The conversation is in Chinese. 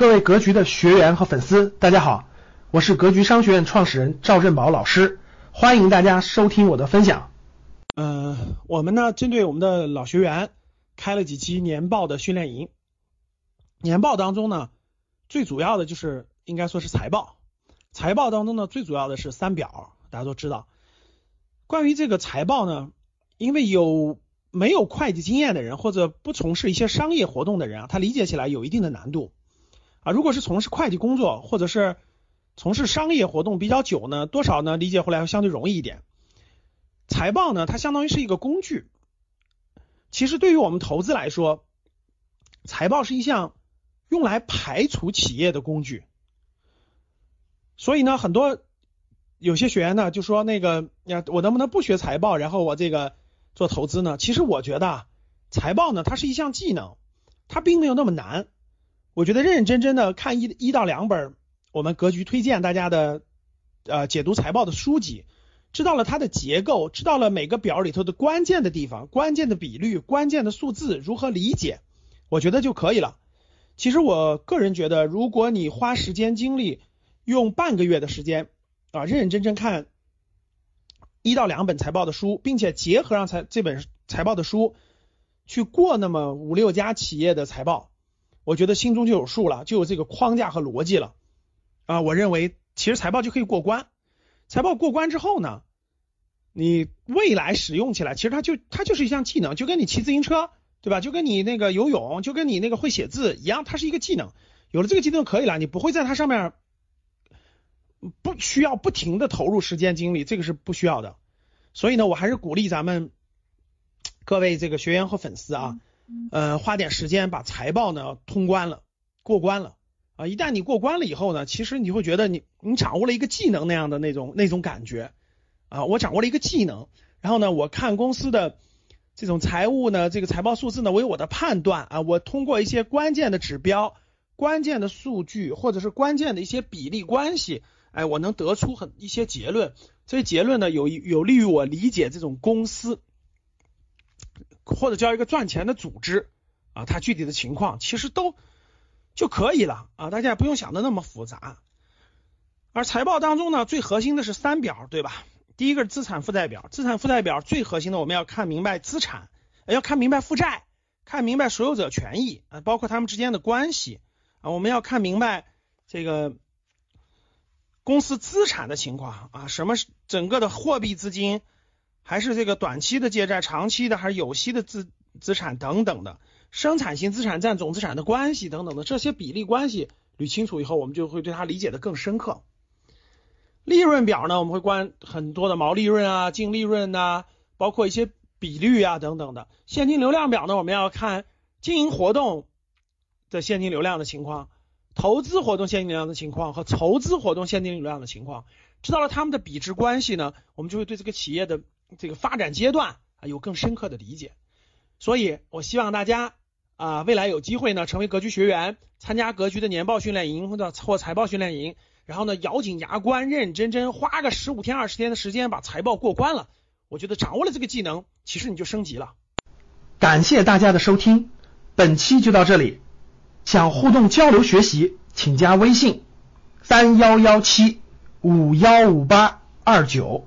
各位格局的学员和粉丝，大家好，我是格局商学院创始人赵振宝老师，欢迎大家收听我的分享。嗯，我们呢针对我们的老学员开了几期年报的训练营。年报当中呢，最主要的就是应该说是财报。财报当中呢，最主要的是三表，大家都知道。关于这个财报呢，因为有没有会计经验的人或者不从事一些商业活动的人啊，他理解起来有一定的难度。啊，如果是从事会计工作或者是从事商业活动比较久呢，多少呢理解回来会相对容易一点。财报呢，它相当于是一个工具。其实对于我们投资来说，财报是一项用来排除企业的工具。所以呢，很多有些学员呢就说那个呀，我能不能不学财报，然后我这个做投资呢？其实我觉得财报呢，它是一项技能，它并没有那么难。我觉得认认真真的看一一到两本我们格局推荐大家的呃解读财报的书籍，知道了它的结构，知道了每个表里头的关键的地方、关键的比率、关键的数字如何理解，我觉得就可以了。其实我个人觉得，如果你花时间精力用半个月的时间啊，认认真真看一到两本财报的书，并且结合上财这本财报的书去过那么五六家企业的财报。我觉得心中就有数了，就有这个框架和逻辑了啊！我认为其实财报就可以过关。财报过关之后呢，你未来使用起来，其实它就它就是一项技能，就跟你骑自行车，对吧？就跟你那个游泳，就跟你那个会写字一样，它是一个技能。有了这个技能可以了，你不会在它上面不需要不停的投入时间精力，这个是不需要的。所以呢，我还是鼓励咱们各位这个学员和粉丝啊。呃，花点时间把财报呢通关了，过关了啊！一旦你过关了以后呢，其实你会觉得你你掌握了一个技能那样的那种那种感觉啊！我掌握了一个技能，然后呢，我看公司的这种财务呢，这个财报数字呢，我有我的判断啊，我通过一些关键的指标、关键的数据或者是关键的一些比例关系，哎，我能得出很一些结论，这些结论呢有有利于我理解这种公司。或者叫一个赚钱的组织啊，它具体的情况其实都就可以了啊，大家也不用想的那么复杂。而财报当中呢，最核心的是三表，对吧？第一个是资产负债表，资产负债表最核心的我们要看明白资产，要看明白负债，看明白所有者权益啊，包括他们之间的关系啊，我们要看明白这个公司资产的情况啊，什么是整个的货币资金。还是这个短期的借债，长期的还是有息的资资产等等的，生产性资产占总资产的关系等等的这些比例关系捋清楚以后，我们就会对它理解的更深刻。利润表呢，我们会关很多的毛利润啊、净利润呐，包括一些比率啊等等的。现金流量表呢，我们要看经营活动的现金流量的情况，投资活动现金流量的情况和筹资活动现金流量的情况，知道了它们的比值关系呢，我们就会对这个企业的。这个发展阶段啊，有更深刻的理解，所以我希望大家啊，未来有机会呢，成为格局学员，参加格局的年报训练营或者或财报训练营，然后呢，咬紧牙关，认认真真花个十五天二十天的时间把财报过关了，我觉得掌握了这个技能，其实你就升级了。感谢大家的收听，本期就到这里。想互动交流学习，请加微信三幺幺七五幺五八二九。